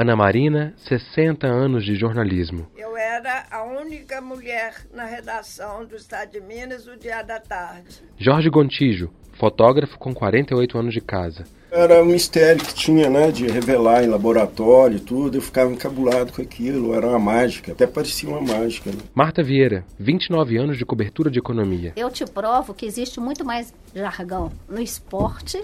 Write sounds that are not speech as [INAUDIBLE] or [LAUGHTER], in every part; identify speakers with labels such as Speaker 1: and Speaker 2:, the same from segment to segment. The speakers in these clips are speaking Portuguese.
Speaker 1: Ana Marina, 60 anos de jornalismo.
Speaker 2: Eu era a única mulher na redação do Estado de Minas o dia da tarde.
Speaker 1: Jorge Gontijo, fotógrafo com 48 anos de casa.
Speaker 3: Era um mistério que tinha, né, de revelar em laboratório e tudo. Eu ficava encabulado com aquilo, era uma mágica, até parecia uma mágica. Né?
Speaker 1: Marta Vieira, 29 anos de cobertura de economia.
Speaker 4: Eu te provo que existe muito mais jargão no esporte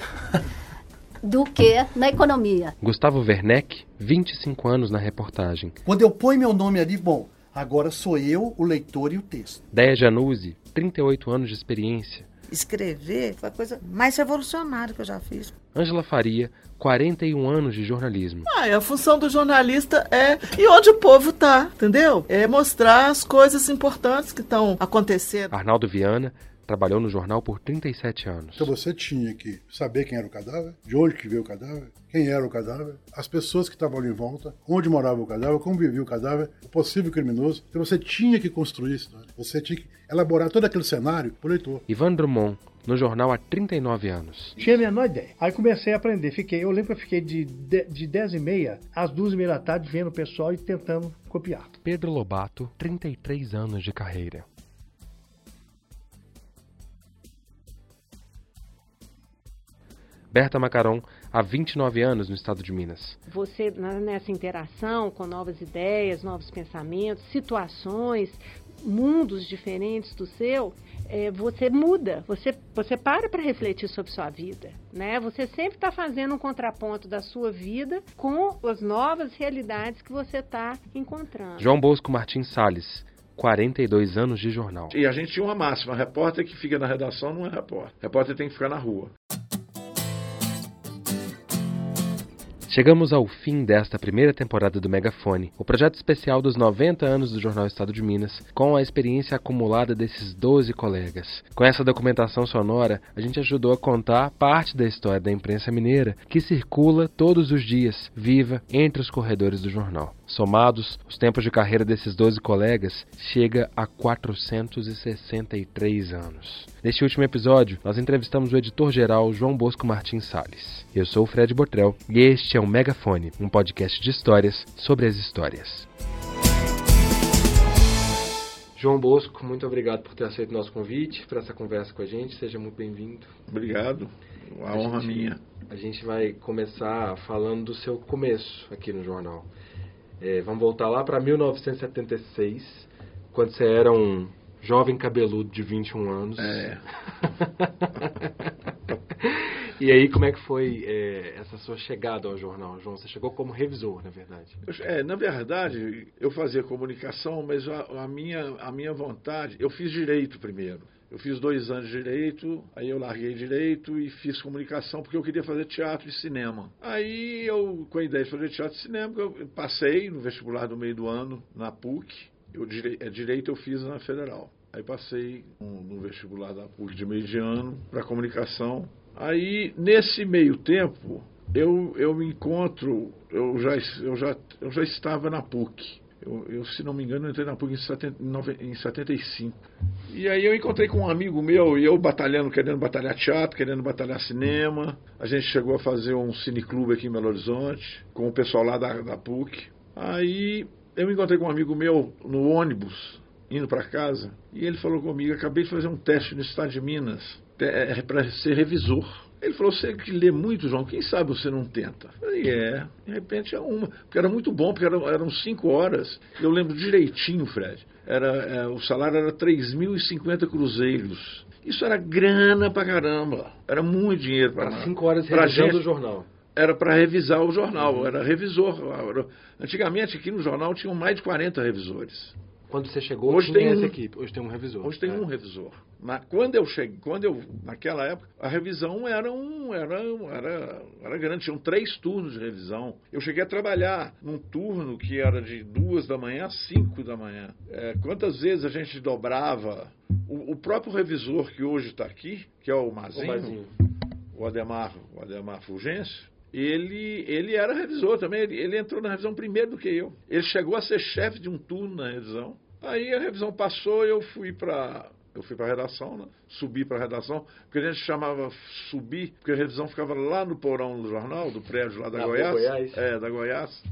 Speaker 4: do que na economia.
Speaker 1: Gustavo Werneck, 25 anos na reportagem.
Speaker 5: Quando eu ponho meu nome ali, bom, agora sou eu, o leitor e o texto.
Speaker 1: Deia Januzzi, 38 anos de experiência.
Speaker 6: Escrever foi a coisa mais revolucionária que eu já fiz.
Speaker 1: Ângela Faria, 41 anos de jornalismo.
Speaker 7: Ah, a função do jornalista é e onde o povo tá, entendeu? É mostrar as coisas importantes que estão acontecendo.
Speaker 1: Arnaldo Viana, trabalhou no jornal por 37 anos.
Speaker 8: Então você tinha que saber quem era o cadáver, de onde que veio o cadáver, quem era o cadáver, as pessoas que estavam ali em volta, onde morava o cadáver, como vivia o cadáver, o possível criminoso. Então você tinha que construir a história. Você tinha que elaborar todo aquele cenário para o leitor.
Speaker 1: Ivan Drummond, no jornal há 39 anos.
Speaker 9: Tinha a menor ideia. Aí comecei a aprender. Fiquei, eu lembro que eu fiquei de, de, de 10 e meia às 2 e meia da tarde vendo o pessoal e tentando copiar.
Speaker 1: Pedro Lobato, 33 anos de carreira. Berta Macaron, há 29 anos no estado de Minas.
Speaker 10: Você, nessa interação com novas ideias, novos pensamentos, situações, mundos diferentes do seu, é, você muda, você, você para para refletir sobre sua vida. Né? Você sempre está fazendo um contraponto da sua vida com as novas realidades que você está encontrando.
Speaker 1: João Bosco Martins Salles. 42 anos de jornal.
Speaker 11: E a gente tinha uma máxima: repórter que fica na redação não é repórter. Repórter tem que ficar na rua.
Speaker 1: Chegamos ao fim desta primeira temporada do Megafone, o projeto especial dos 90 anos do Jornal Estado de Minas, com a experiência acumulada desses 12 colegas. Com essa documentação sonora, a gente ajudou a contar parte da história da imprensa mineira que circula todos os dias, viva, entre os corredores do jornal. Somados, os tempos de carreira desses 12 colegas chega a 463 anos. Neste último episódio, nós entrevistamos o editor-geral João Bosco Martins Salles. Eu sou o Fred Botrel e este é o Megafone, um podcast de histórias sobre as histórias. João Bosco, muito obrigado por ter aceito o nosso convite para essa conversa com a gente. Seja muito bem-vindo.
Speaker 11: Obrigado. A, a honra
Speaker 1: gente,
Speaker 11: minha.
Speaker 1: A gente vai começar falando do seu começo aqui no jornal. É, vamos voltar lá para 1976, quando você era um jovem cabeludo de 21 anos.
Speaker 11: É. [LAUGHS]
Speaker 1: e aí, como é que foi é, essa sua chegada ao jornal, João? Você chegou como revisor, na verdade.
Speaker 11: É, na verdade, eu fazia comunicação, mas a, a, minha, a minha vontade... Eu fiz direito primeiro. Eu fiz dois anos de direito, aí eu larguei direito e fiz comunicação porque eu queria fazer teatro e cinema. Aí eu, com a ideia de fazer teatro e cinema, eu passei no vestibular do meio do ano na PUC. Eu, é, direito eu fiz na Federal. Aí passei no vestibular da PUC de meio de ano para comunicação. Aí, nesse meio tempo, eu, eu me encontro, eu já, eu, já, eu já estava na PUC. Eu, eu, se não me engano, entrei na PUC em, 70, em 75. E aí eu encontrei com um amigo meu, e eu batalhando, querendo batalhar teatro, querendo batalhar cinema. A gente chegou a fazer um cineclube aqui em Belo Horizonte, com o pessoal lá da, da PUC. Aí eu encontrei com um amigo meu no ônibus, indo para casa, e ele falou comigo, acabei de fazer um teste no estado de Minas, é, para ser revisor. Ele falou, você que lê muito, João, quem sabe você não tenta? Eu falei, é, de repente é uma. Porque era muito bom, porque eram, eram cinco horas. Eu lembro direitinho, Fred. Era, é, o salário era 3.050 cruzeiros. Isso era grana pra caramba. Era muito dinheiro
Speaker 1: para cinco horas pra gente, o jornal.
Speaker 11: Era para revisar o jornal, uhum. era revisor. Antigamente aqui no jornal tinham mais de 40 revisores.
Speaker 1: Quando você chegou, hoje tem essa um, equipe. Hoje tem um revisor.
Speaker 11: Hoje tem é. um revisor. Na, quando eu cheguei, quando eu naquela época, a revisão era um era, era era grande, tinham três turnos de revisão. Eu cheguei a trabalhar num turno que era de duas da manhã a cinco da manhã. É, quantas vezes a gente dobrava o, o próprio revisor que hoje está aqui, que é o Mazinho, o, Mazinho. o Ademar, o Ademar Fulgêncio, ele, ele era revisor também, ele, ele, entrou na revisão primeiro do que eu. Ele chegou a ser chefe de um turno na revisão. Aí a revisão passou e eu fui para eu fui para a redação, né? subi para a redação, porque a gente chamava subir, porque a revisão ficava lá no porão do jornal, do prédio lá da
Speaker 1: Na
Speaker 11: Goiás.
Speaker 1: Goiás.
Speaker 11: É, da Goiás.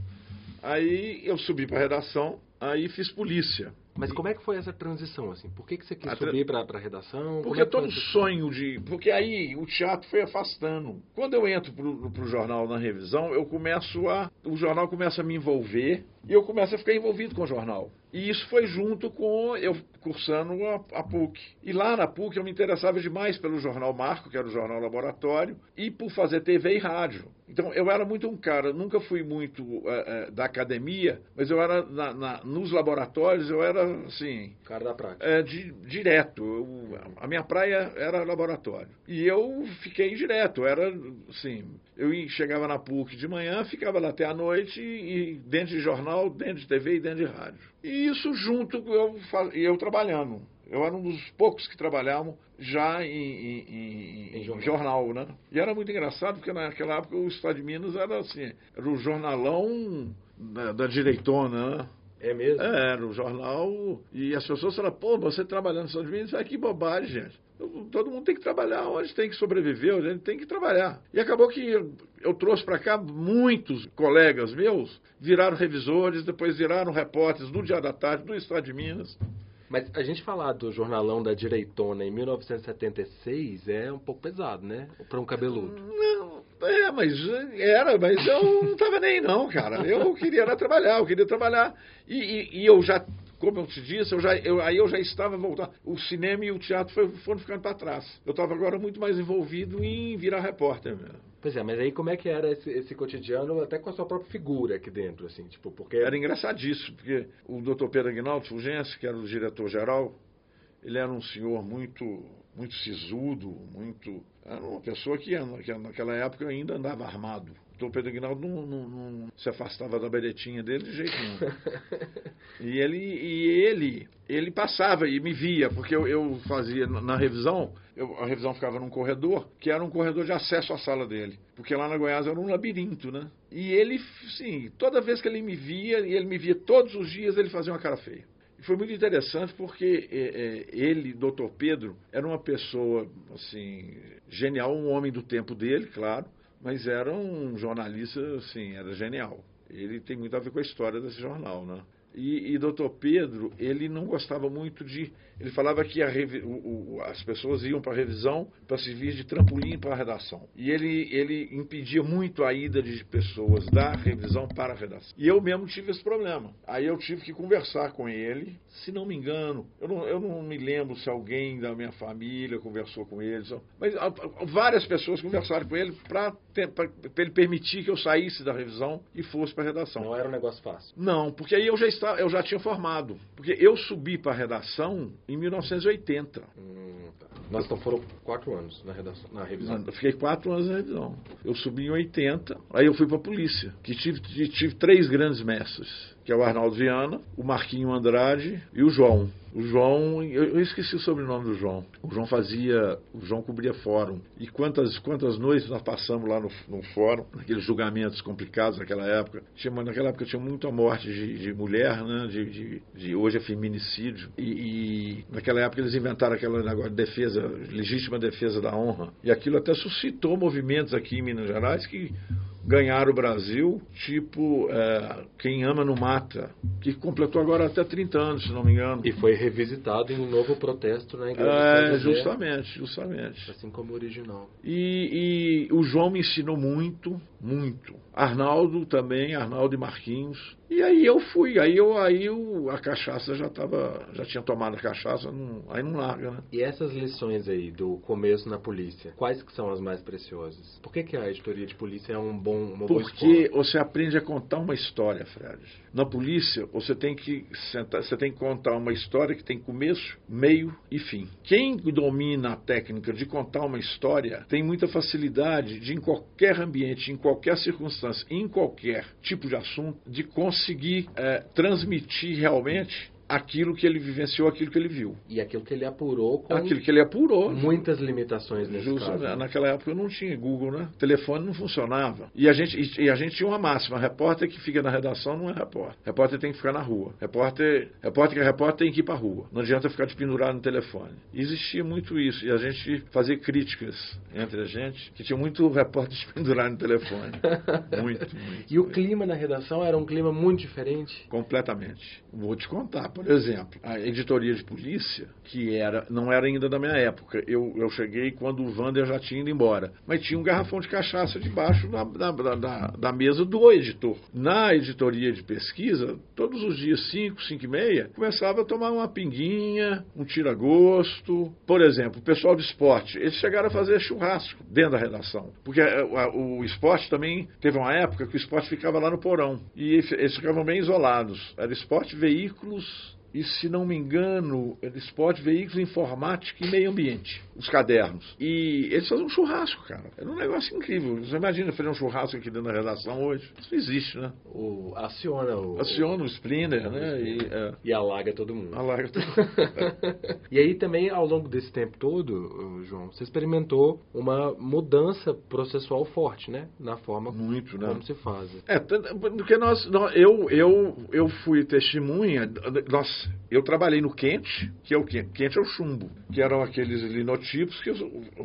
Speaker 11: Aí eu subi para redação, aí fiz polícia.
Speaker 1: Mas como é que foi essa transição, assim? Por que, que você quis
Speaker 11: A tra-
Speaker 1: subir para a redação?
Speaker 11: Porque
Speaker 1: é
Speaker 11: todo
Speaker 1: essa-
Speaker 11: sonho de. Porque aí o teatro foi afastando. Quando eu entro pro, pro jornal na revisão, eu começo a. O jornal começa a me envolver e eu começo a ficar envolvido com o jornal. E isso foi junto com eu cursando a, a PUC. E lá na PUC eu me interessava demais pelo jornal Marco, que era o jornal laboratório, e por fazer TV e rádio. Então eu era muito um cara, nunca fui muito eh, eh, da academia, mas eu era na- na- nos laboratórios, eu era assim,
Speaker 1: Cara da prática.
Speaker 11: é, di- direto. Eu- a minha praia era laboratório. E eu fiquei direto. Era assim, eu chegava na PUC de manhã, ficava lá até a noite, e, e dentro de jornal, dentro de TV e dentro de rádio. E isso junto com eu, eu trabalhando. Eu era um dos poucos que trabalhavam já em, em- em- em jornal. né? E era muito engraçado, porque naquela época o Estado de Minas era assim, era o jornalão da, da direitona, né?
Speaker 1: É mesmo?
Speaker 11: É, era o jornal. E as pessoas falaram, pô, você trabalhando nos Estados Unidos, ah, que bobagem, gente. Todo mundo tem que trabalhar onde tem que sobreviver, onde tem que trabalhar. E acabou que eu, eu trouxe para cá muitos colegas meus, viraram revisores, depois viraram repórteres do Dia da Tarde, do Estado de Minas.
Speaker 1: Mas a gente falar do jornalão da Direitona em 1976 é um pouco pesado, né? Para um cabeludo.
Speaker 11: Não, é, mas era, mas eu não estava nem não, cara. Eu queria era trabalhar, eu queria trabalhar. E, e- e eu já, como eu te disse, eu já, eu- aí eu já estava voltando. O cinema e o teatro foi- foram ficando para trás. Eu estava agora muito mais envolvido em virar repórter mesmo.
Speaker 1: Pois é, mas aí como é que era esse, esse cotidiano até com a sua própria figura aqui dentro, assim, tipo, porque...
Speaker 11: Era engraçadíssimo, porque o Dr. Pedro Aguinaldo Fulgêncio, que era o diretor-geral, ele era um senhor muito, muito sisudo, muito... Era uma pessoa que, que naquela época ainda andava armado. O Dr. Pedro Aguinaldo não, não- não se afastava da beretinha dele de jeito nenhum. [LAUGHS] E ele, e ele, ele passava e me via, porque eu, eu fazia na, na revisão, eu- a revisão ficava num corredor, que era um corredor de acesso à sala dele. Porque lá na Goiás era um labirinto, né? E ele, sim, toda vez que ele me via, e ele me via todos os dias, ele fazia uma cara feia. Foi muito interessante porque eh, eh, ele, Dr. Pedro, era uma pessoa, assim, genial, um homem do tempo dele, claro, mas era um jornalista, assim, era genial. Ele tem muito a ver com a história desse jornal, né? E, e Dr. Pedro, ele não gostava muito de. Ele falava que revi- o- o- as pessoas iam para a revisão para servir de trampolim para a redação. E ele, ele impedia muito a ida de pessoas da revisão para a redação. E eu mesmo tive esse problema. Aí eu tive que conversar com ele. Se não me engano, eu não, eu não me lembro se alguém da minha família conversou com ele, mas várias pessoas conversaram com ele para ele permitir que eu saísse da revisão e fosse para a redação.
Speaker 1: Não era um negócio fácil.
Speaker 11: Não, porque aí eu já estava, eu já tinha formado. Porque eu subi para a redação em 1980.
Speaker 1: Hum, tá. Nós então foram quatro anos na, redação, na revisão.
Speaker 11: Eu fiquei quatro anos na revisão. Eu subi em 80, aí eu fui para a polícia, que tive, tive três grandes mestres, que é o Arnaldo Viana, o Marquinho Andrade e o João. O João, eu, esqueci o sobrenome do João. O João fazia, o João cobria fórum. E quantas, quantas noites nós passamos lá no, no fórum, naqueles julgamentos complicados naquela época. Tinha, naquela época tinha muita morte de, de mulher, né? De, de, de- hoje é feminicídio. E, e naquela época eles inventaram aquele negócio de defesa, legítima defesa da honra. E aquilo até suscitou movimentos aqui em Minas Gerais que ganharam o Brasil, tipo é, Quem Ama Não Mata, que completou agora até 30 anos, se não me engano.
Speaker 1: E foi revisitado em um novo protesto na igreja
Speaker 11: É,
Speaker 1: de São José,
Speaker 11: justamente, justamente.
Speaker 1: assim como o original.
Speaker 11: E, e o João me ensinou muito, muito. Arnaldo também, Arnaldo e Marquinhos. E aí eu fui, aí eu aí eu, a cachaça já tava, já tinha tomado a cachaça, não- aí não larga, né?
Speaker 1: E essas lições aí do começo na polícia, quais que são as mais preciosas? Por que, que a editoria de polícia é um bom, uma
Speaker 11: Porque você aprende a contar uma história, Fred. Na polícia, você tem que sentar, você tem que contar uma história que tem começo, meio e fim. Quem domina a técnica de contar uma história tem muita facilidade de, em qualquer ambiente, em qualquer circunstância, em qualquer tipo de assunto, de conseguir eh, transmitir realmente aquilo que ele vivenciou, aquilo que ele viu.
Speaker 1: E aquilo que ele apurou com
Speaker 11: Aquilo que ele apurou.
Speaker 1: muitas limitações nesse
Speaker 11: Justo,
Speaker 1: caso.
Speaker 11: né? Naquela época não tinha Google, né? O telefone não funcionava. E a gente, e, a gente tinha uma máxima: repórter que fica na redação não é repórter. Repórter tem que ficar na rua. Repórter, repórter que é repórter tem que ir pra rua. Não adianta ficar de pendurado no telefone. E existia muito isso. E a gente fazia críticas entre a gente, que tinha muito repórter de pendurado no telefone. [LAUGHS] muito, muito.
Speaker 1: E o clima na redação era um clima muito diferente?
Speaker 11: Completamente. Vou te contar, por exemplo, a editoria de polícia, que era não era ainda da minha época. Eu, eu cheguei quando o Wander já tinha ido embora. Mas tinha um garrafão de cachaça debaixo da, da, da, da, mesa do editor. Na editoria de pesquisa, todos os dias, 5, 5 e meia, começava a tomar uma pinguinha, um tira-gosto. Por exemplo, o pessoal do esporte, eles chegaram a fazer churrasco dentro da redação. Porque eh, o, a- o esporte também teve uma época que o esporte ficava lá no porão. E eles ficavam bem isolados. Era esporte, veículos e, se não me engano, esporte, veículos, informática e meio ambiente. Os cadernos. E eles faziam um churrasco, cara. Era um negócio incrível. Você imagina fazer um churrasco aqui dentro da redação hoje? Isso não existe, né?
Speaker 1: O, aciona o.
Speaker 11: Aciona o Splinter, né? E, é,
Speaker 1: E alaga todo mundo.
Speaker 11: alaga tudo. [LAUGHS]
Speaker 1: E aí também, ao longo desse tempo todo, João, você experimentou uma mudança processual forte, né? Na forma
Speaker 11: Muito, né?
Speaker 1: como se faz.
Speaker 11: É, porque nós, nós- eu, eu, eu fui testemunha, nós, eu trabalhei no quente, que é o quente, quente é o chumbo, que eram aqueles linotipos, que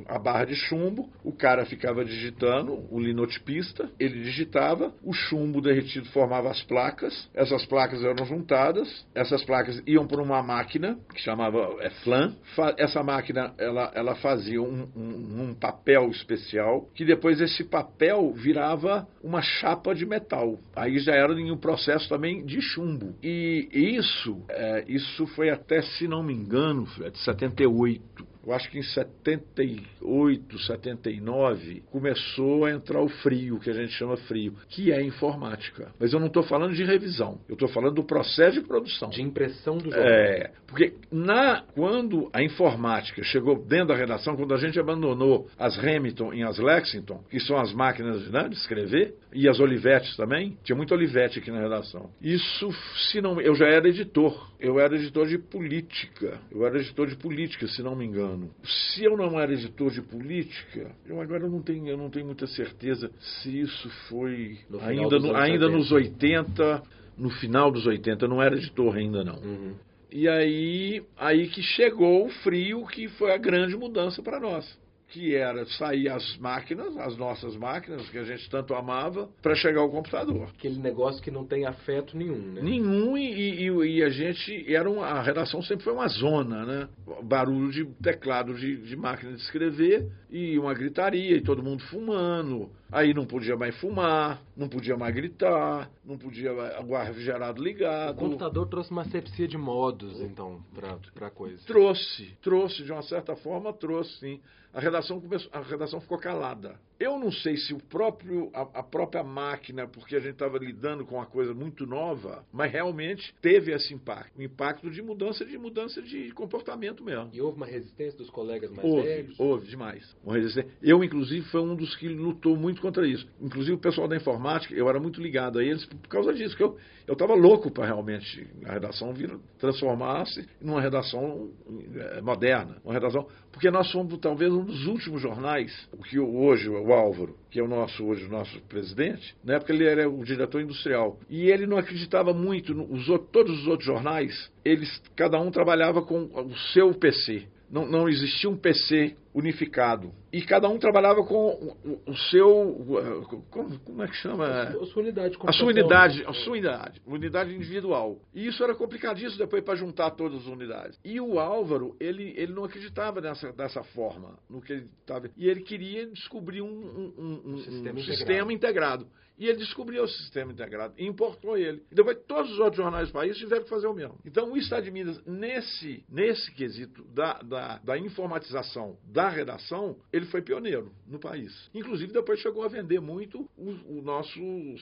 Speaker 11: a barra de chumbo, o cara ficava digitando, o linotipista, ele digitava, o chumbo derretido formava as placas, essas placas eram juntadas, essas placas iam para uma máquina, que chamava é, flan, essa máquina, ela, ela fazia um, um- um papel especial, que depois esse papel virava uma chapa de metal. Aí já era em um processo também de chumbo. E isso, é, isso foi até, se não me engano, Fred, 78. Eu acho que em 78, 79, começou a entrar o frio, que a gente chama frio, que é informática. Mas eu não estou falando de revisão, eu estou falando do processo de produção.
Speaker 1: De impressão do jornal.
Speaker 11: É, porque na, quando a informática chegou dentro da redação, quando a gente abandonou as Hamilton e as Lexington, que são as máquinas né, de escrever, e as Olivetti também, tinha muito Olivetti aqui na redação. Isso, se não, eu já era editor, eu era editor de política, eu era editor de política, se não me engano. Se eu não era editor de política, eu agora não tenho, eu não tenho muita certeza se isso foi
Speaker 1: No
Speaker 11: ainda, no- ainda
Speaker 1: 70.
Speaker 11: nos 80, no final dos 80, eu não era editor ainda não.
Speaker 1: Uhum.
Speaker 11: E aí, aí que chegou o frio, que foi a grande mudança para nós. Que era sair as máquinas, as nossas máquinas, que a gente tanto amava, para chegar ao computador.
Speaker 1: Aquele negócio que não tem afeto nenhum, né?
Speaker 11: Nenhum, e, e- e a gente. Era uma, a redação sempre foi uma zona, né? Barulho de teclado de, de máquina de escrever e uma gritaria, e todo mundo fumando. Aí não podia mais fumar, não podia mais gritar, não podia mais- o ar refrigerado
Speaker 1: O
Speaker 11: ligado.
Speaker 1: computador trouxe uma sepsia de modos, então, pra, pra coisa.
Speaker 11: Trouxe, trouxe, de uma certa forma, trouxe sim. A redação, começou, a redação ficou calada. Eu não sei se o próprio, a, a própria máquina, porque a gente estava lidando com uma coisa muito nova, mas realmente teve esse impacto. Um impacto de mudança de mudança de comportamento mesmo.
Speaker 1: E houve uma resistência dos colegas mais
Speaker 11: Houve,
Speaker 1: velhos?
Speaker 11: houve demais. Uma resistência. Eu, inclusive, foi um dos que lutou muito contra isso. Inclusive, o pessoal da informática, eu era muito ligado a eles por causa disso, que eu eu estava louco para realmente a redação vir transformar-se numa redação eh, moderna, uma redação, porque nós somos talvez um dos últimos jornais, o que hoje o Álvaro, que é o nosso hoje o nosso presidente, na época ele era o diretor industrial e ele não acreditava muito outros, todos os outros jornais, eles cada um trabalhava com o seu PC. Não, não existia um PC unificado. E cada um trabalhava com o, seu. uh, Como, é que chama?
Speaker 1: A sua unidade
Speaker 11: A sua unidade, a sua unidade, unidade individual. E isso era complicadíssimo depois para juntar todas as unidades. E o Álvaro, ele, ele não acreditava nessa, dessa forma, no que ele estava. E ele queria descobrir um, um- um- um- um
Speaker 1: sistema
Speaker 11: sistema,
Speaker 1: integrado.
Speaker 11: integrado. E ele descobriu o sistema integrado e importou ele. E depois todos os outros jornais do país tiveram que fazer o mesmo. Então o Estado de Minas, nesse, nesse quesito da, da, da informatização da redação, ele foi pioneiro no país. Inclusive depois chegou a vender muito o, o nosso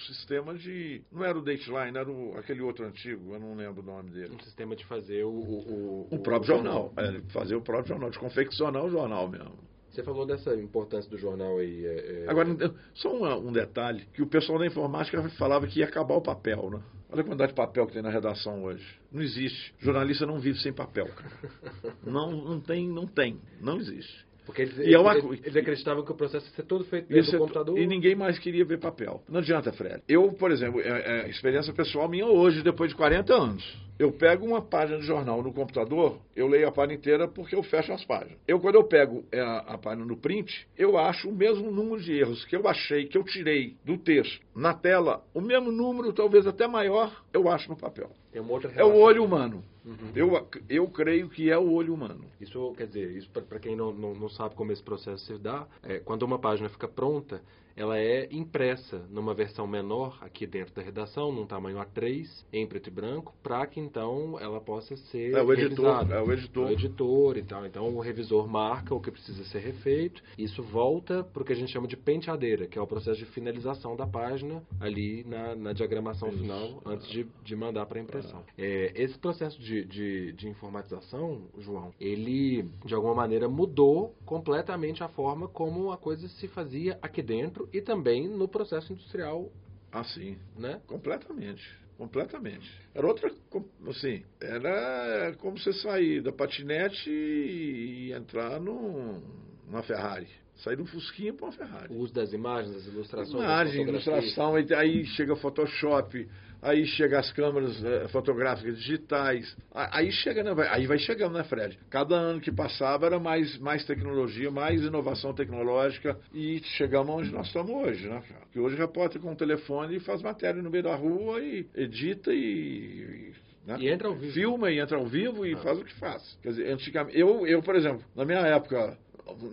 Speaker 11: sistema de. Não era o Dateline, era o, aquele outro antigo, eu não lembro o nome dele.
Speaker 1: Um sistema de fazer o... O,
Speaker 11: O próprio jornal. É, fazer o próprio jornal, de confeccionar o jornal mesmo.
Speaker 1: Você falou dessa importância do jornal aí. é, é,
Speaker 11: Agora, só um, um detalhe, que o pessoal da informática falava que ia acabar o papel, né? Olha a quantidade de papel que tem na redação hoje. Não existe. Jornalista não vive sem papel, cara. Não, não tem, não tem. Não existe.
Speaker 1: Porque eles,
Speaker 11: E é uma
Speaker 1: eles, acreditavam que o processo ia ser todo feito do
Speaker 11: é-
Speaker 1: computador.
Speaker 11: E ninguém mais queria ver papel. Não adianta, Fred. Eu, por exemplo, é, é experiência pessoal minha hoje, depois de 40 anos. Eu pego uma página de jornal no computador, eu leio a página inteira porque eu fecho as páginas. Eu, quando eu pego é, a, a página no print, eu acho o mesmo número de erros que eu achei, que eu tirei do texto na tela, o mesmo número, talvez até maior, eu acho no papel. É o olho humano.
Speaker 1: Uhum.
Speaker 11: Eu, eu creio que é o olho humano.
Speaker 1: Isso quer dizer, isso para quem não, não, não sabe como esse processo se dá, é, quando uma página fica pronta, ela é impressa numa versão menor aqui dentro da redação, num tamanho A3, em preto e branco, para que então ela possa ser
Speaker 11: É o editor,
Speaker 1: revisada.
Speaker 11: é o editor.
Speaker 1: O editor e tal. Então o revisor marca o que precisa ser refeito. Isso volta para o que a gente chama de penteadeira, que é o processo de finalização da página ali na, na diagramação final, antes de, de mandar para impressão. É, esse processo de, de, de informatização, João, ele de alguma maneira mudou completamente a forma como a coisa se fazia aqui dentro e também no processo industrial,
Speaker 11: Assim.
Speaker 1: né?
Speaker 11: Completamente. Completamente. Era outra. Assim, era como você sair da patinete e entrar num, numa Ferrari. Sair de um Fusquinha para uma Ferrari.
Speaker 1: O uso das imagens, das ilustrações,
Speaker 11: Imagem, ilustração, aí, chega Photoshop, aí chega as câmeras eh, fotográficas digitais, aí chega, né, aí vai chegando, né, Fred? Cada ano que passava era mais, mais tecnologia, mais inovação tecnológica e chegamos onde nós estamos hoje, né, cara? Que hoje o repórter com o telefone faz matéria no meio da rua e edita e... né?
Speaker 1: E entra ao vivo.
Speaker 11: Filma e entra ao vivo
Speaker 1: Ah.
Speaker 11: e faz o que faz. Quer dizer, antigamente, eu, eu, por exemplo, na minha época,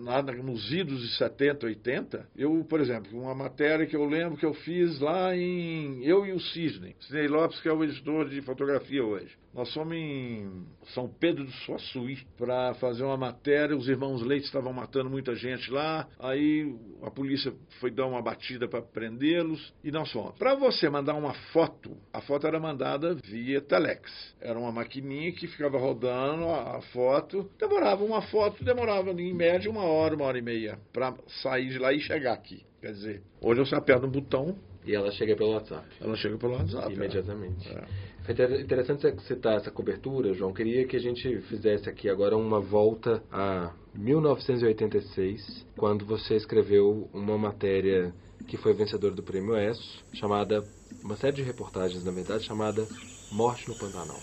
Speaker 11: na- nos idos de 70, 80, eu, por exemplo, uma matéria que eu lembro que eu fiz lá em. Eu e o Sidney. Sidney Lopes, que é o editor de fotografia hoje. Nós fomos em São Pedro do Suaçuí para fazer uma matéria. Os irmãos Leite estavam matando muita gente lá. Aí a polícia foi dar uma batida para prendê-los e nós fomos. Para você mandar uma foto, a foto era mandada via Telex. Era uma maquininha que ficava rodando a, foto. Demorava uma foto, demorava em média uma hora, uma hora e meia para sair de lá e chegar aqui. Quer dizer, hoje você aperta um botão,
Speaker 1: E ela chega pelo WhatsApp.
Speaker 11: ela chega pelo WhatsApp.
Speaker 1: Imediatamente.
Speaker 11: É.
Speaker 1: Foi inter- interessante você citar essa cobertura, João. Queria que a gente fizesse aqui agora uma volta a 1986, quando você escreveu uma matéria que foi vencedora do Prêmio ESSO, chamada, uma série de reportagens, na verdade, chamada Morte no Pantanal.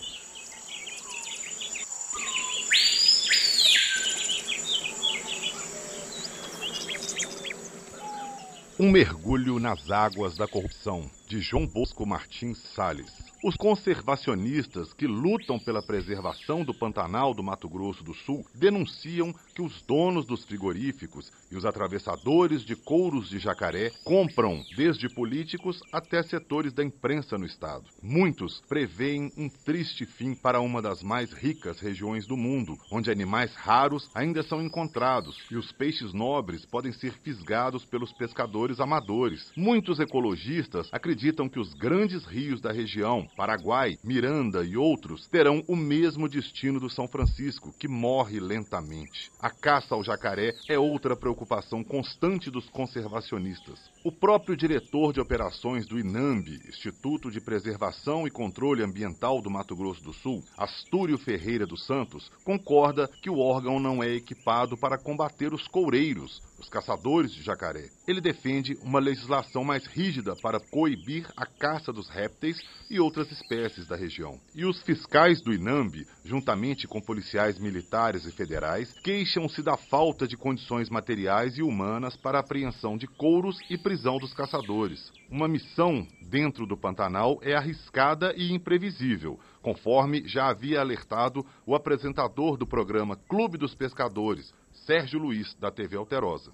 Speaker 12: Um mergulho nas águas da corrupção, de João Bosco Martins Salles. Os conservacionistas que lutam pela preservação do Pantanal do Mato Grosso do Sul denunciam que os donos dos frigoríficos e os atravessadores de couros de jacaré compram desde políticos até setores da imprensa no estado. Muitos preveem um triste fim para uma das mais ricas regiões do mundo, onde animais raros ainda são encontrados e os peixes nobres podem ser fisgados pelos pescadores amadores. Muitos ecologistas acreditam que os grandes rios da região, Paraguai, Miranda e outros, terão o mesmo destino do São Francisco, que morre lentamente. A caça ao jacaré é outra preocupação constante dos conservacionistas. O próprio diretor de operações do INAMB, Instituto de Preservação e Controle Ambiental do Mato Grosso do Sul, Astúrio Ferreira dos Santos, concorda que o órgão não é equipado para combater os coureiros, os caçadores de jacaré. Ele defende uma legislação mais rígida para coibir a caça dos répteis e outras espécies da região. E os fiscais do INAMB, juntamente com policiais militares e federais, queixam-se da falta de condições materiais e humanas para a apreensão de couros e prisão dos caçadores. Uma missão dentro do Pantanal é arriscada e imprevisível, conforme já havia alertado o apresentador do programa Clube dos Pescadores, Sérgio Luiz, da TV Alterosa.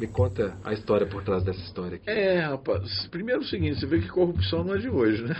Speaker 1: Me conta a história por trás dessa história aqui.
Speaker 11: É, rapaz. Primeiro é o seguinte, você vê que corrupção não é de hoje, né?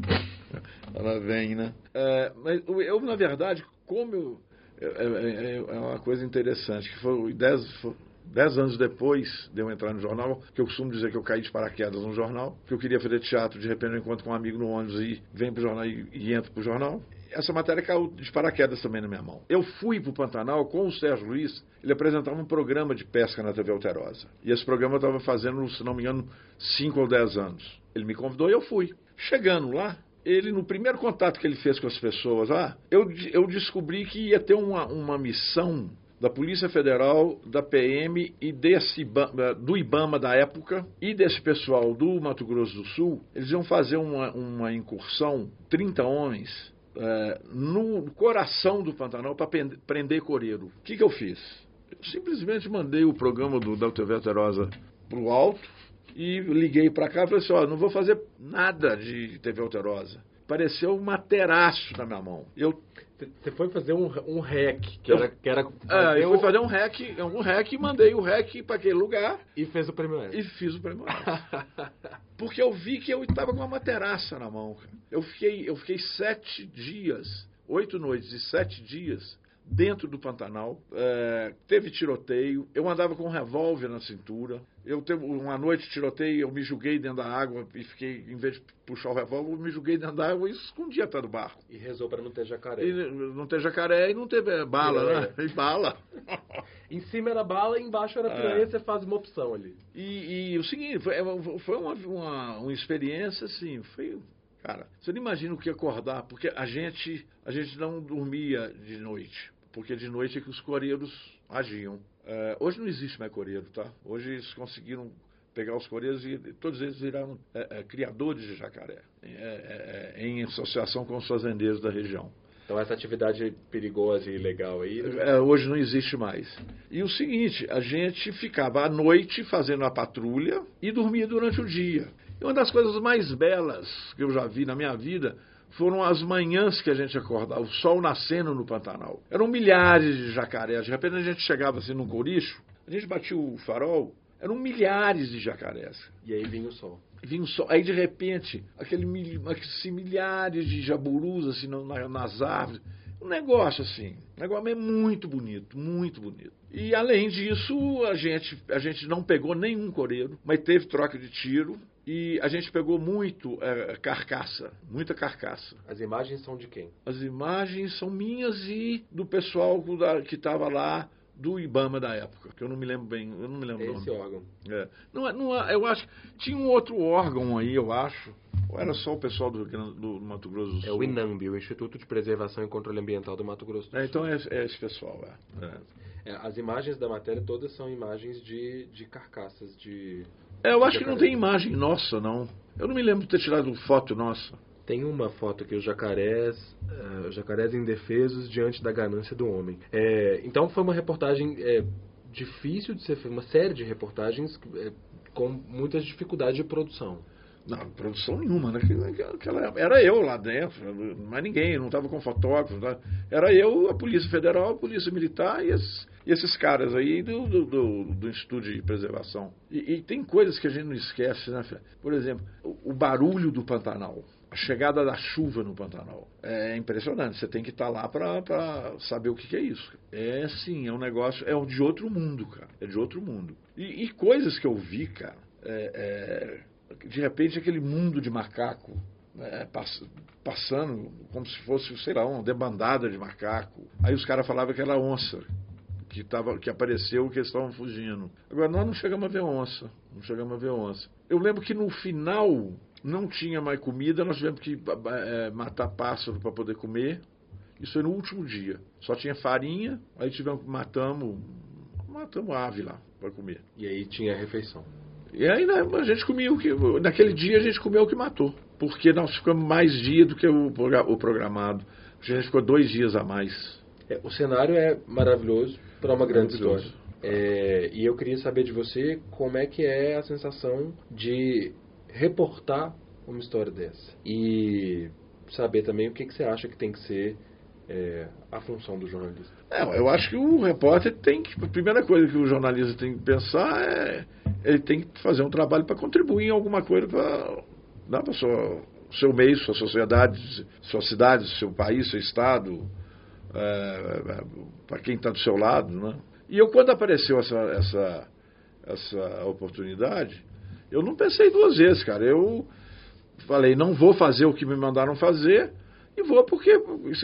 Speaker 11: [LAUGHS] Ela vem, né? É, mas eu, eu, na verdade, como eu. É, é- é uma coisa interessante, que foi, dez, foi Dez anos depois de eu entrar no jornal, que eu costumo dizer que eu caí de paraquedas no jornal, que eu queria fazer teatro, de repente eu encontro com um amigo no ônibus e vem pro jornal e, e entro pro jornal. Essa matéria caiu de paraquedas também na minha mão. Eu fui pro Pantanal com o Sérgio Luiz, ele apresentava um programa de pesca na TV Alterosa. E esse programa eu estava fazendo, se não me engano, cinco ou dez anos. Ele me convidou e eu fui. Chegando lá, ele, no primeiro contato que ele fez com as pessoas lá, eu, eu descobri que ia ter uma, uma missão da Polícia Federal, da PM e desse do IBAMA da época e desse pessoal do Mato Grosso do Sul, eles iam fazer uma, uma incursão, 30 homens, é, no coração do Pantanal para prender coreiro. O que, que eu fiz? Eu simplesmente mandei o programa do, TV Alterosa para o alto e liguei para cá e falei assim, ó, não vou fazer nada de TV Alterosa. Pareceu um materaço na minha mão. Eu
Speaker 1: você foi fazer um, um rec, que era. Que era
Speaker 11: é, eu fui fazer um rec, um e mandei o rec para aquele lugar.
Speaker 1: E fez o prêmio
Speaker 11: E fiz o prêmio [LAUGHS] Porque eu vi que eu estava com uma materaça na mão. Eu fiquei, eu fiquei sete dias, oito noites e sete dias dentro do Pantanal. É, teve tiroteio. Eu andava com um revólver na cintura. Eu teve uma noite tiroteio, eu me joguei dentro da água e fiquei, em vez de puxar o revólver, eu me joguei dentro da água e escondi até do barco.
Speaker 1: E rezou para não ter jacaré.
Speaker 11: E, não ter jacaré e não ter é, bala, né? [LAUGHS] E bala. [LAUGHS]
Speaker 1: em cima era bala e embaixo era piranha, é. você faz uma opção ali.
Speaker 11: E, e o seguinte, foi, foi uma, uma, uma experiência assim, foi Cara, você não imagina o que acordar, porque a gente, a gente não dormia de noite porque de noite é que os coreiros agiam. É, hoje não existe mais coreiro, tá? Hoje eles conseguiram pegar os coreiros e todos eles viraram é, é, criadores de jacaré, é, é, em associação com os fazendeiros da região.
Speaker 1: Então essa atividade perigosa e ilegal aí...
Speaker 11: É, hoje não existe mais. E o seguinte, a gente ficava à noite fazendo a patrulha e dormia durante o dia. E uma das coisas mais belas que eu já vi na minha vida foram as manhãs que a gente acordava, o sol nascendo no Pantanal. Eram milhares de jacarés. De repente a gente chegava assim num coricho, a gente batia o farol, eram milhares de jacarés.
Speaker 1: E aí vinha o sol.
Speaker 11: Vinha o sol. Aí de repente, aquele assim, milhares de jaburus assim nas árvores. Um negócio assim, um negócio é muito bonito, muito bonito. E além disso, a gente, a gente não pegou nenhum coreiro, mas teve troca de tiro. E a gente pegou muito é, carcaça, muita carcaça.
Speaker 1: As imagens são de quem?
Speaker 11: As imagens são minhas e do pessoal que estava lá do IBAMA da época, que eu não me lembro bem, eu não me lembro
Speaker 1: Esse órgão.
Speaker 11: É. Não, é, não, é, eu acho tinha um outro órgão aí, eu acho. Ou era só o pessoal do, do Mato Grosso do Sul?
Speaker 1: É o INAMB, o Instituto de Preservação e Controle Ambiental do Mato Grosso do Sul.
Speaker 11: É, então é, é, esse pessoal,
Speaker 1: é. As imagens da matéria todas são imagens de, de carcaças de
Speaker 11: é, eu acho que não tem imagem nossa, não. Eu não me lembro de ter tirado foto nossa.
Speaker 1: Tem uma foto aqui, os jacarés, uh, jacarés indefesos diante da ganância do homem. É, então foi uma reportagem é, difícil de ser feita, uma série de reportagens é, com muitas dificuldades de produção.
Speaker 11: Não, produção nenhuma, né? Aquela, era eu lá dentro, mais ninguém, não estava com fotógrafo. Né? Era eu, a Polícia Federal, a Polícia Militar e, as, e esses caras aí do, do, do, do Instituto de Preservação. E, e, tem coisas que a gente não esquece, né? Por exemplo, o, o barulho do Pantanal a chegada da chuva no Pantanal. É impressionante. Você tem que estar tá lá para saber o que, que, é isso. É sim, é um negócio, é de outro mundo, cara. É de outro mundo. E, e coisas que eu vi, cara. É, é, de repente aquele mundo de macaco né, pass, passando como se fosse, sei lá, uma debandada de macaco. Aí os caras falavam que era onça que, tava, que apareceu que eles estavam fugindo. Agora, nós não chegamos a ver onça. Não chegamos a ver onça. Eu lembro que no final não tinha mais comida, nós tivemos que é, matar pássaro para poder comer. Isso foi no último dia. Só tinha farinha, aí tivemos matamos matamos ave lá para comer.
Speaker 1: E aí tinha refeição.
Speaker 11: E aí né, a gente comia o que. Naquele dia a gente comeu o que matou. Porque nós ficamos mais dia do que o, o programado. A gente ficou dois dias a mais.
Speaker 1: É, o cenário é maravilhoso para uma grande história. É, e eu queria saber de você como é que é a sensação de reportar uma história dessa. E saber também o que, que você acha que tem que ser é, a função do jornalista?
Speaker 11: É, eu acho que o repórter tem que. A primeira coisa que o jornalista tem que pensar é. Ele tem que fazer um trabalho para contribuir em alguma coisa para dar para sua seu meio, sua sociedade, sua cidade, seu país, seu estado, é, para quem está do seu lado, né? E eu, quando apareceu essa, essa, essa oportunidade, eu não pensei duas vezes, cara. Eu falei, não vou fazer o que me mandaram fazer e vou porque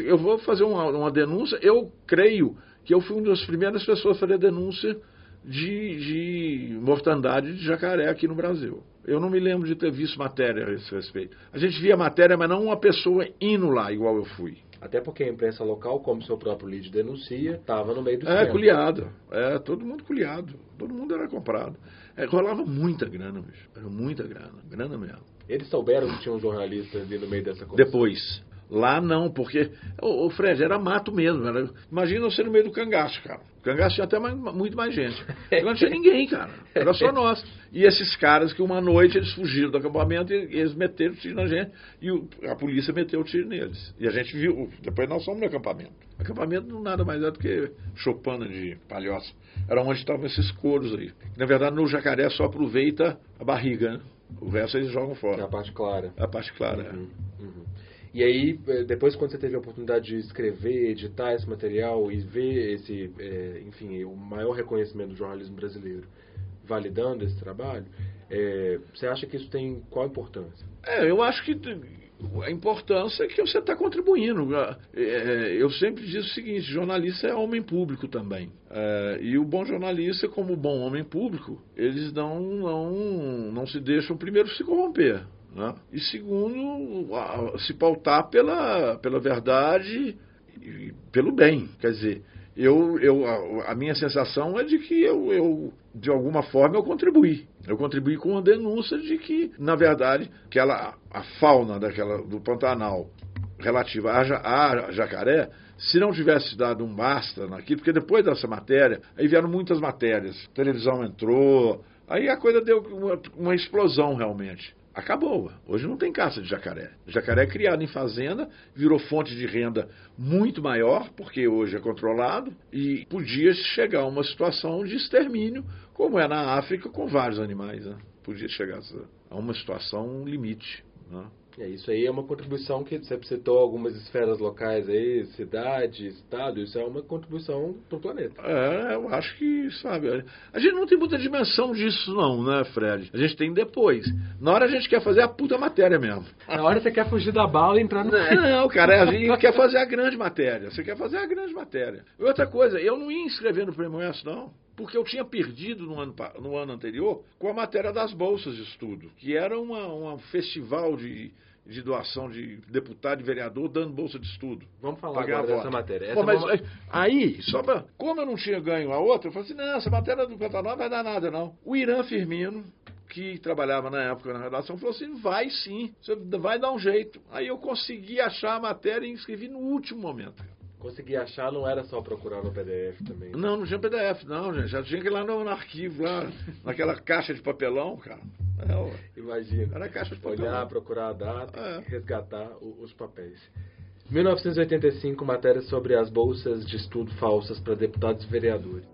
Speaker 11: eu vou fazer uma, uma denúncia. Eu creio que eu fui uma das primeiras pessoas a fazer denúncia de, de mortandade de jacaré aqui no Brasil. Eu não me lembro de ter visto matéria a esse respeito. A gente via matéria, mas não uma pessoa indo lá, igual eu fui.
Speaker 1: Até porque a imprensa local, como seu próprio lead denuncia, estava no meio do
Speaker 11: É, culiado. É, todo mundo culiado. Todo mundo era comprado. É, rolava muita grana, bicho. Era muita grana. Grana mesmo.
Speaker 1: Eles souberam que tinha um jornalista ali no meio dessa comissão?
Speaker 11: Depois. Lá não, porque, o, Fred, era mato mesmo. Era, imagina você no meio do cangaço, cara. O cangaço tinha até mais, muito mais gente. Não tinha ninguém, cara. Era só nós. E esses caras que uma noite eles fugiram do acampamento e eles meteram tiro na gente. E o, a polícia meteu o tiro neles. E a gente viu, depois nós fomos no acampamento. Acampamento não nada mais é do que chopana de palhoça. Era onde estavam esses couros aí. Na verdade, no jacaré só aproveita a barriga, né? O resto eles jogam fora.
Speaker 1: É a parte clara.
Speaker 11: A parte clara,
Speaker 1: uhum, é. E aí, eh, depois quando você teve a oportunidade de escrever, editar esse material e ver esse, é, enfim, o maior reconhecimento do jornalismo brasileiro, validando esse trabalho, é, você acha que isso tem qual importância?
Speaker 11: É, eu acho que a importância é que você está contribuindo. É, eu sempre digo o seguinte: jornalista é homem público também. É, e o bom jornalista, como bom homem público, eles não, não, não se deixam, primeiro, se corromper. Né? E segundo, se pautar pela, pela verdade e pelo bem. Quer dizer, eu, eu, a, a, minha sensação é de que eu, eu, de alguma forma, eu contribuí. Eu contribuí com uma denúncia de que, na verdade, aquela, a fauna daquela, do Pantanal relativa a, a jacaré, se não tivesse dado um basta naquilo, porque depois dessa matéria, aí vieram muitas matérias, a televisão entrou, aí a coisa deu uma, uma explosão realmente acabou. Hoje não tem caça de jacaré. Jacaré é criado em fazenda, virou fonte de renda muito maior, porque hoje é controlado, e podia chegar a uma situação de extermínio, como é na África com vários animais. Né? Podia chegar a uma situação limite. Né?
Speaker 1: É, isso aí é uma contribuição que você citou algumas esferas locais aí, cidade, estado, isso é uma contribuição para o planeta.
Speaker 11: É, eu acho que, sabe, a gente não tem muita dimensão disso não, né, Fred? A gente tem depois. Na hora a gente quer fazer a puta matéria mesmo.
Speaker 1: Na hora você quer fugir da bala e entrar no...
Speaker 11: Não, não cara, a gente quer fazer a grande matéria. Você quer fazer a grande matéria. E outra coisa, eu não ia inscrever no Prêmio S, não porque eu tinha perdido no ano, no ano anterior com a matéria das bolsas de estudo, que era um festival de, de doação de deputado e vereador dando bolsa de estudo.
Speaker 1: Vamos falar agora dessa matéria.
Speaker 11: Pô, mas, Aí, só pra, como eu não tinha ganho a outra, eu falei assim, não, essa matéria do Pantanal não vai dar nada, não. O Irã Firmino, que trabalhava na época na redação, falou assim, vai sim, você vai dar um jeito. Aí eu consegui achar a matéria e inscrevi no último momento.
Speaker 1: Consegui achar, não era só procurar no PDF também.
Speaker 11: Não, não tinha PDF, não, gente. Já tinha que ir lá no, no arquivo, lá, [LAUGHS] naquela caixa de papelão, cara.
Speaker 1: É, Imagina.
Speaker 11: Era caixa de
Speaker 1: papelão. Olhar, procurar a data, é. resgatar o, os papéis. 1985, matéria sobre as bolsas de estudo falsas para deputados e vereadores.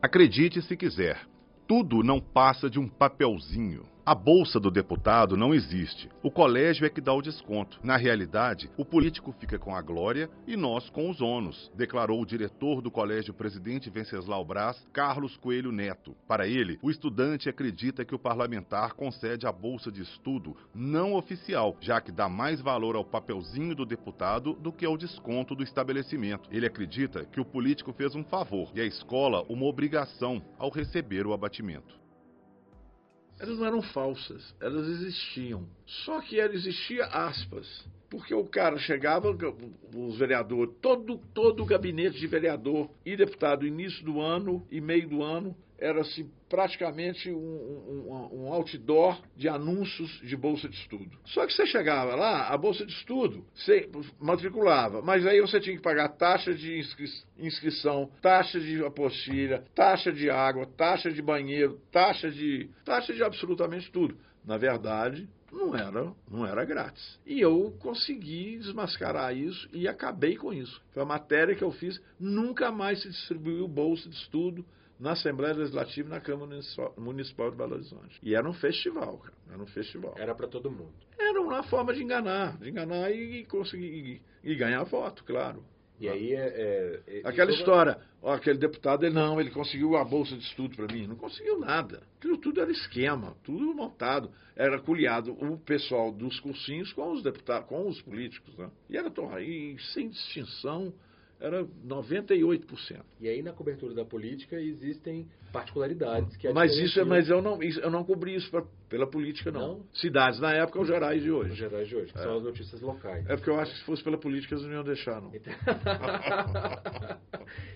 Speaker 12: Acredite se quiser, tudo não passa de um papelzinho. A bolsa do deputado não existe. O colégio é que dá o desconto. Na realidade, o político fica com a glória e nós com os ônus, declarou o diretor do colégio presidente Venceslau Braz, Carlos Coelho Neto. Para ele, o estudante acredita que o parlamentar concede a bolsa de estudo não oficial, já que dá mais valor ao papelzinho do deputado do que ao desconto do estabelecimento. Ele acredita que o político fez um favor e a escola uma obrigação ao receber o abatimento
Speaker 11: elas não eram falsas, elas existiam. Só que ela existia aspas. Porque o cara chegava, os vereadores, todo, todo o gabinete de vereador e deputado, início do ano e meio do ano, era assim, praticamente um, um, um, outdoor de anúncios de bolsa de estudo. Só que você chegava lá, a bolsa de estudo, você matriculava, mas aí você tinha que pagar taxa de inscri inscrição, taxa de apostilha, taxa de água, taxa de banheiro, taxa de taxa de absolutamente tudo. Na verdade, não era, não era grátis. E eu consegui desmascarar isso e acabei com isso. Foi a matéria que eu fiz, nunca mais se distribuiu bolsa de estudo na Assembleia Legislativa e na Câmara Municipal de Belo Horizonte. E era um festival, cara. Era um festival.
Speaker 1: Era para todo mundo.
Speaker 11: Era uma forma de enganar, de enganar e conseguir e, e ganhar voto, claro.
Speaker 1: E aí é. é- é-
Speaker 11: Aquela
Speaker 1: isso-
Speaker 11: história, ó, aquele deputado, ele não, ele conseguiu a bolsa de estudo para mim. Não conseguiu nada. Aquilo tudo era esquema, tudo montado. Era culiado o pessoal dos cursinhos com os deputados, com os políticos. Né? E era e sem distinção, era 98%.
Speaker 1: E aí na cobertura da política existem particularidades que a
Speaker 11: Mas isso é,
Speaker 1: diferenciam
Speaker 11: mas eu não, isso- eu não cobri isso pela política, não. Cidades na época, os gerais de hoje.
Speaker 1: os gerais de hoje, que
Speaker 11: É.
Speaker 1: são as notícias locais.
Speaker 11: É porque eu acho que se fosse pela política, eles não iam deixar, não. [LAUGHS]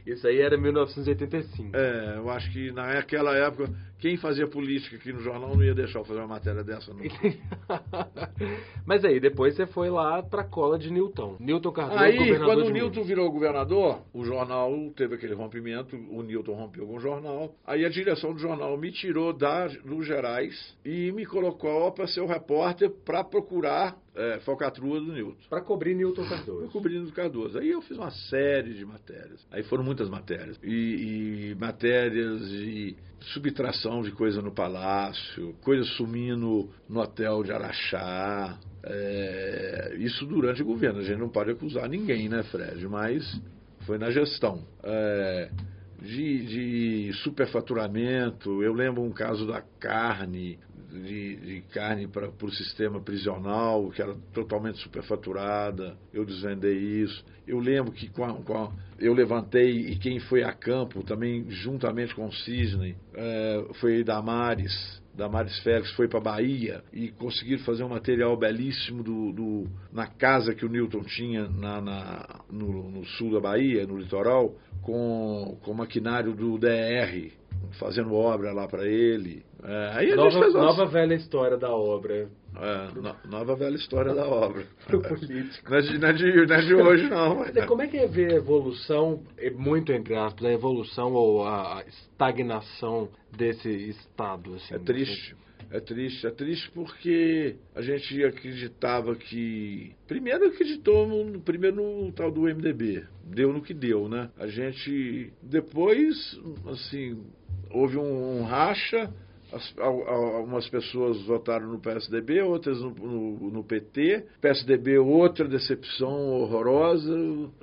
Speaker 1: Isso aí era 1985.
Speaker 11: É, eu acho que naquela época, quem fazia política aqui no jornal não ia deixar eu fazer uma matéria dessa, não. [LAUGHS]
Speaker 1: Mas aí, depois você foi lá pra cola de Newton. Newton Cardoso,
Speaker 11: Aí,
Speaker 1: governador
Speaker 11: quando o Newton
Speaker 1: Minas.
Speaker 11: virou governador, o jornal teve aquele rompimento, o Newton rompeu com o jornal. Aí a direção do jornal me tirou da, do Gerais e me colocou para ser o repórter para procurar é, falcatrua do Newton.
Speaker 1: Pra cobrir Newton Cardoso.
Speaker 11: Cobrindo o Cardoso. Aí eu fiz uma série de matérias. Aí foram muitas matérias. E, e matérias de subtração de coisa no palácio, coisa sumindo no hotel de Araxá. É, isso durante o governo. A gente não pode acusar ninguém, né, Fred? Mas foi na gestão. É, de, de superfaturamento, eu lembro um caso da carne, de, de carne para o sistema prisional, que era totalmente superfaturada, eu desvendei isso. Eu lembro que com a- com a- eu levantei, e quem foi a campo, também juntamente com o Cisne, eh, foi Damares, Damares Félix foi para Bahia e conseguiram fazer um material belíssimo do, do- na casa que o Newton tinha na, na- no, no sul da Bahia, no litoral, com, com maquinário do DR, fazendo obra lá para ele. É, aí
Speaker 1: Nova,
Speaker 11: fez
Speaker 1: nova velha história da obra.
Speaker 11: É, no- nova velha história da obra. [LAUGHS]
Speaker 1: Pro político.
Speaker 11: Não é de, não é de- não é de hoje, não.
Speaker 1: Mas é, como é que é ver a evolução, é muito entre aspas, a evolução ou a estagnação desse Estado? Assim,
Speaker 11: É triste. É triste, é triste porque a gente acreditava que. Primeiro acreditou no, primeiro no tal do MDB. Deu no que deu, né? A gente. Depois, assim, houve um, um racha. As, al- al- algumas pessoas votaram no PSDB, outras no, no- no PT. PSDB, outra decepção horrorosa.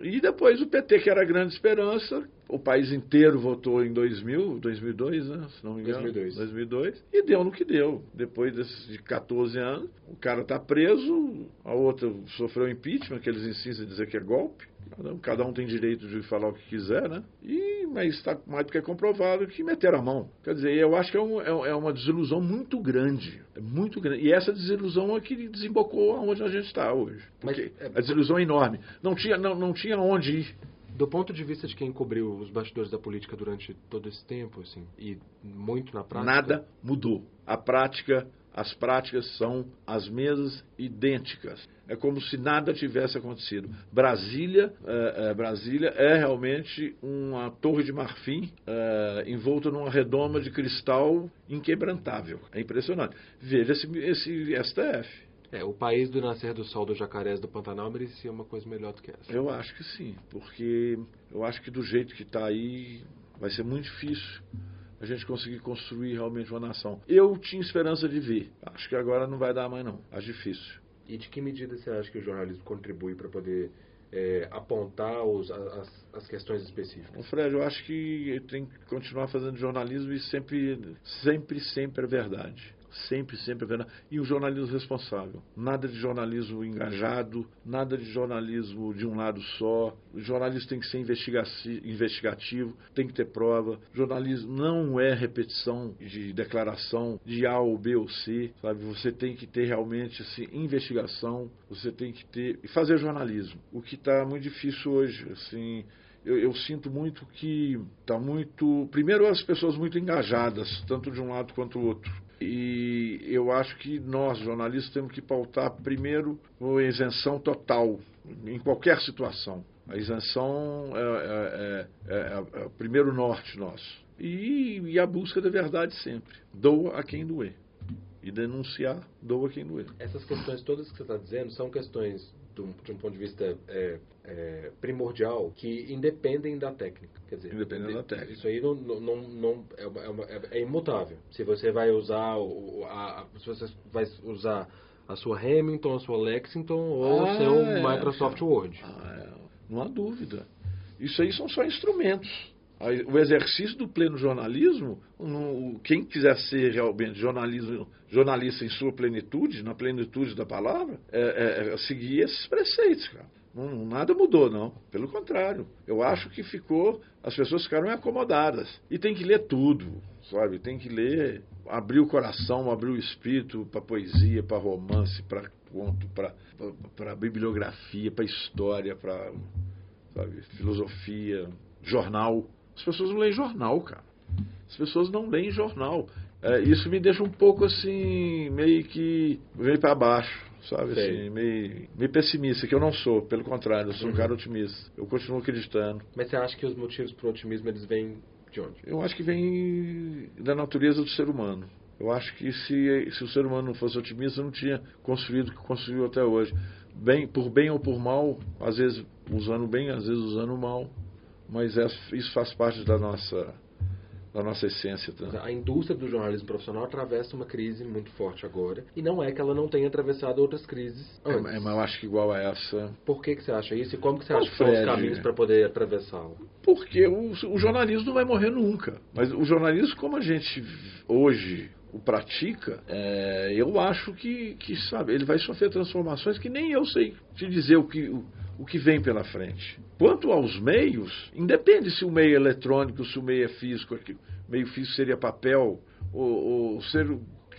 Speaker 11: E depois o PT, que era a grande esperança. O país inteiro votou em 2000, 2002, né? Se não me engano.
Speaker 1: 2002.
Speaker 11: 2002. E deu no que deu. Depois desses, de 14 anos, o cara está preso, a outra sofreu impeachment, que eles insistem em dizer que é golpe. Cada um, cada um tem direito de falar o que quiser, né? E, mas está mais do que comprovado que meteram a mão. Quer dizer, eu acho que é, um- é- é uma desilusão muito grande. É muito grande. E essa desilusão é que desembocou aonde a gente está hoje. Porque a desilusão é enorme. Não tinha, não, não tinha onde ir.
Speaker 1: Do ponto de vista de quem cobriu os bastidores da política durante todo esse tempo, assim, e muito na prática.
Speaker 11: Nada mudou. A prática, as práticas são as mesmas, idênticas. É como se nada tivesse acontecido. Brasília, é, é, Brasília é realmente uma torre de marfim é, envolta numa redoma de cristal inquebrantável. É impressionante. Veja esse, esse STF.
Speaker 1: É, o país do nascer do sol dos jacarés do Pantanal merecia uma coisa melhor do que essa.
Speaker 11: Eu acho que sim, porque eu acho que do jeito que está aí vai ser muito difícil a gente conseguir construir realmente uma nação. Eu tinha esperança de ver. Acho que agora não vai dar mais não. Acho difícil.
Speaker 1: E de que medida você acha que o jornalismo contribui para poder é, apontar os, as, as questões específicas?
Speaker 11: Fred, eu acho que tem que continuar fazendo jornalismo e sempre, sempre, sempre é verdade. Sempre, sempre. E o jornalismo responsável. Nada de jornalismo engajado, nada de jornalismo de um lado só. O jornalismo tem que ser investigativo, tem que ter prova. Jornalismo não é repetição de declaração de A ou B ou C, sabe? Você tem que ter realmente assim, investigação, você tem que ter. e fazer jornalismo. O que está muito difícil hoje, assim eu, eu sinto muito que está muito. Primeiro, as pessoas muito engajadas, tanto de um lado quanto do outro. E eu acho que nós, jornalistas, temos que pautar primeiro a isenção total, em qualquer situação. A isenção é, é- é- é- é o primeiro norte nosso. E, e a busca da verdade sempre. Doa a quem doer. E denunciar, doa quem doer.
Speaker 1: Essas questões todas que você está dizendo são questões, de um, de ponto de vista é, é, primordial, que independem da técnica. Quer dizer,
Speaker 11: Independem da técnica.
Speaker 1: Isso aí não, não, não, é, uma- é é- é imutável. Se você vai usar o, a, se você vai usar a sua Hamilton, a sua Lexington ou o
Speaker 11: Ah,
Speaker 1: seu
Speaker 11: é,
Speaker 1: Microsoft Word.
Speaker 11: Ah, não há dúvida. Isso aí são só instrumentos. O exercício do pleno jornalismo, quem quiser ser realmente jornalismo, jornalista em sua plenitude, na plenitude da palavra, é, é, é seguir esses preceitos, cara. Não, nada mudou, não. Pelo contrário. Eu acho que ficou. As pessoas ficaram acomodadas. E tem que ler tudo, sabe? Tem que ler, abrir o coração, abrir o espírito para poesia, para romance, para conto, para bibliografia, para história, para filosofia, jornal. As pessoas não leem jornal, cara. As pessoas não leem jornal. É, isso me deixa um pouco assim, meio que meio para baixo, sabe? Assim, meio, meio pessimista, que eu não sou, pelo contrário, eu sou uhum. um cara otimista. Eu continuo acreditando.
Speaker 1: Mas você acha que os motivos para o otimismo eles vêm de onde?
Speaker 11: Eu acho que vem da natureza do ser humano. Eu acho que se, se o ser humano não fosse otimista, não tinha construído o que construiu até hoje. Bem, por bem ou por mal, às vezes usando bem, às vezes usando mal, mas é, isso faz parte da nossa da nossa essência. Tá?
Speaker 1: A indústria do jornalismo profissional atravessa uma crise muito forte agora. E não é que ela não tenha atravessado outras crises
Speaker 11: é, antes. É, mas eu acho que igual a essa.
Speaker 1: Por que, que você acha isso? E como que você acha que são os caminhos para poder atravessá-la?
Speaker 11: Porque o, o jornalismo não vai morrer nunca. Mas o jornalismo, como a gente hoje o pratica, é, eu acho que, que, sabe, ele vai sofrer transformações que nem eu sei te dizer o que, o, o que vem pela frente. Quanto aos meios, independe se o meio é eletrônico, se o meio é físico, meio físico seria papel, ou, ou ser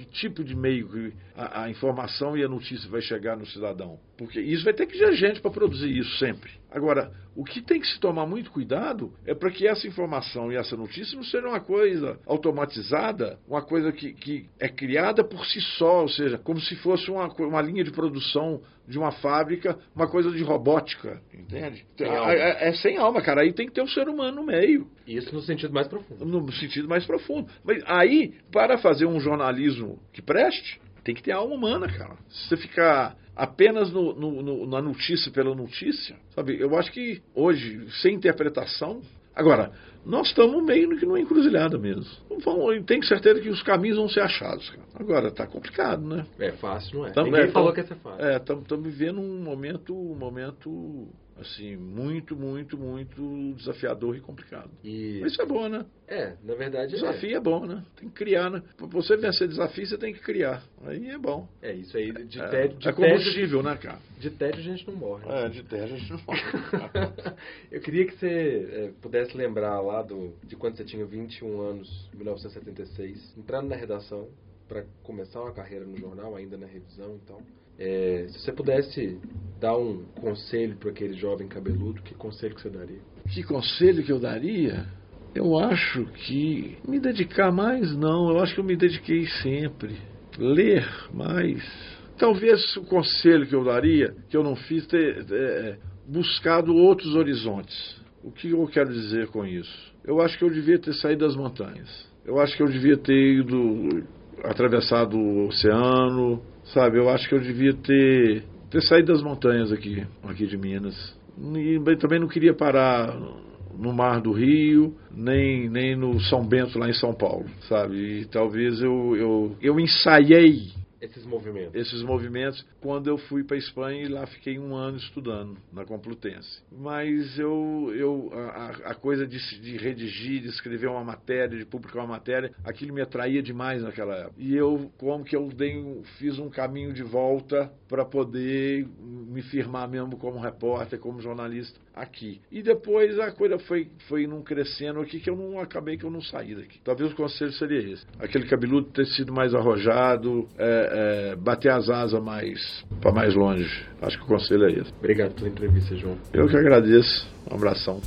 Speaker 11: que tipo de meio que a, a, informação e a notícia vai chegar no cidadão. Porque isso vai ter que ter gente para produzir isso sempre. Agora, o que tem que se tomar muito cuidado é para que essa informação e essa notícia não seja uma coisa automatizada, uma coisa que, que é criada por si só, ou seja, como se fosse uma, uma linha de produção de uma fábrica, uma coisa de robótica, entende? É, é, é, sem alma, cara. Aí tem que ter um ser humano no meio.
Speaker 1: Isso no sentido mais profundo.
Speaker 11: No sentido mais profundo. Mas aí, para fazer um jornalismo que preste, tem que ter alma humana, cara. Se você ficar apenas no, no, no, na notícia pela notícia, sabe? Eu acho que hoje, sem interpretação. Agora, nós estamos meio que numa encruzilhada mesmo. Vão, tenho certeza que os caminhos vão ser achados. Cara. Agora, tá complicado, né?
Speaker 1: É fácil, não é? Tamo, Ninguém é, falou que ia ser fácil.
Speaker 11: É, estamos vivendo um momento, um momento assim, muito, muito, muito desafiador e complicado. E... Mas isso é bom, né?
Speaker 1: É, na verdade
Speaker 11: Desafio é. é bom, né? Tem que criar, né? Pra você vencer desafio, você tem que criar. Aí é bom.
Speaker 1: É, isso aí de é, tédio... De
Speaker 11: é combustível, tédio, né, cara?
Speaker 1: De tédio a gente não morre. Né?
Speaker 11: É, de tédio a gente não morre. [LAUGHS]
Speaker 1: Eu queria que você é, pudesse lembrar lá do, de quando você tinha 21 anos, 1976, entrando na redação, para começar uma carreira no jornal, ainda na revisão, então... É, se você pudesse dar um conselho para aquele jovem cabeludo, que conselho que você daria?
Speaker 11: Que conselho que eu daria? Eu acho que me dedicar mais não, eu acho que eu me dediquei sempre. Ler mais. Talvez o conselho que eu daria, que eu não fiz, ter é, buscado outros horizontes. O que eu quero dizer com isso? Eu acho que eu devia ter saído das montanhas. Eu acho que eu devia ter ido atravessado o oceano, Sabe, eu acho que eu devia ter, ter saído das montanhas aqui, aqui de Minas. E também não queria parar no Mar do Rio, nem, nem no São Bento, lá em São Paulo, sabe? E talvez eu, eu, eu ensaiei
Speaker 1: esses movimentos?
Speaker 11: Esses movimentos, quando eu fui para a Espanha e lá fiquei um ano estudando na Complutense. Mas eu, eu a, a coisa de, de, redigir, de escrever uma matéria, de publicar uma matéria, aquilo me atraía demais naquela época. E eu, como que eu dei, fiz um caminho de volta para poder me firmar mesmo como repórter, como jornalista aqui. E depois a coisa foi, foi num crescendo aqui que eu não acabei que eu não saí daqui. Talvez o conselho seria esse. Aquele cabeludo ter sido mais arrojado, é, é, bater as asas mais para mais longe. Acho que o conselho é esse.
Speaker 1: Obrigado pela entrevista, João.
Speaker 11: Eu que agradeço. Um abração.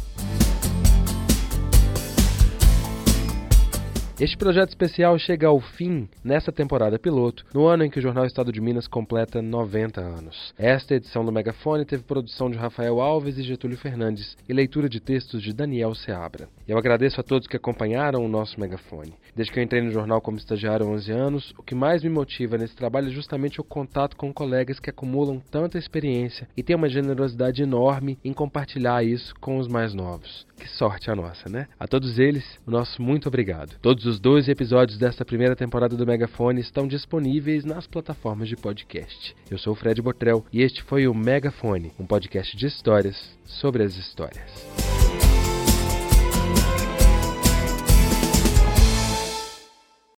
Speaker 1: Este projeto especial chega ao fim nesta temporada piloto, no ano em que o Jornal Estado de Minas completa 90 anos. Esta edição do Megafone teve produção de Rafael Alves e Getúlio Fernandes e leitura de textos de Daniel Seabra. Eu agradeço a todos que acompanharam o nosso Megafone. Desde que eu entrei no jornal como estagiário há 11 anos, o que mais me motiva nesse trabalho é justamente o contato com colegas que acumulam tanta experiência e têm uma generosidade enorme em compartilhar isso com os mais novos. Que sorte a nossa, né? A todos eles, o nosso muito obrigado. Todos Todos os 12 episódios desta primeira temporada do Megafone estão disponíveis nas plataformas de podcast. Eu sou o Fred Botrel e este foi o Megafone, um podcast de histórias sobre as histórias.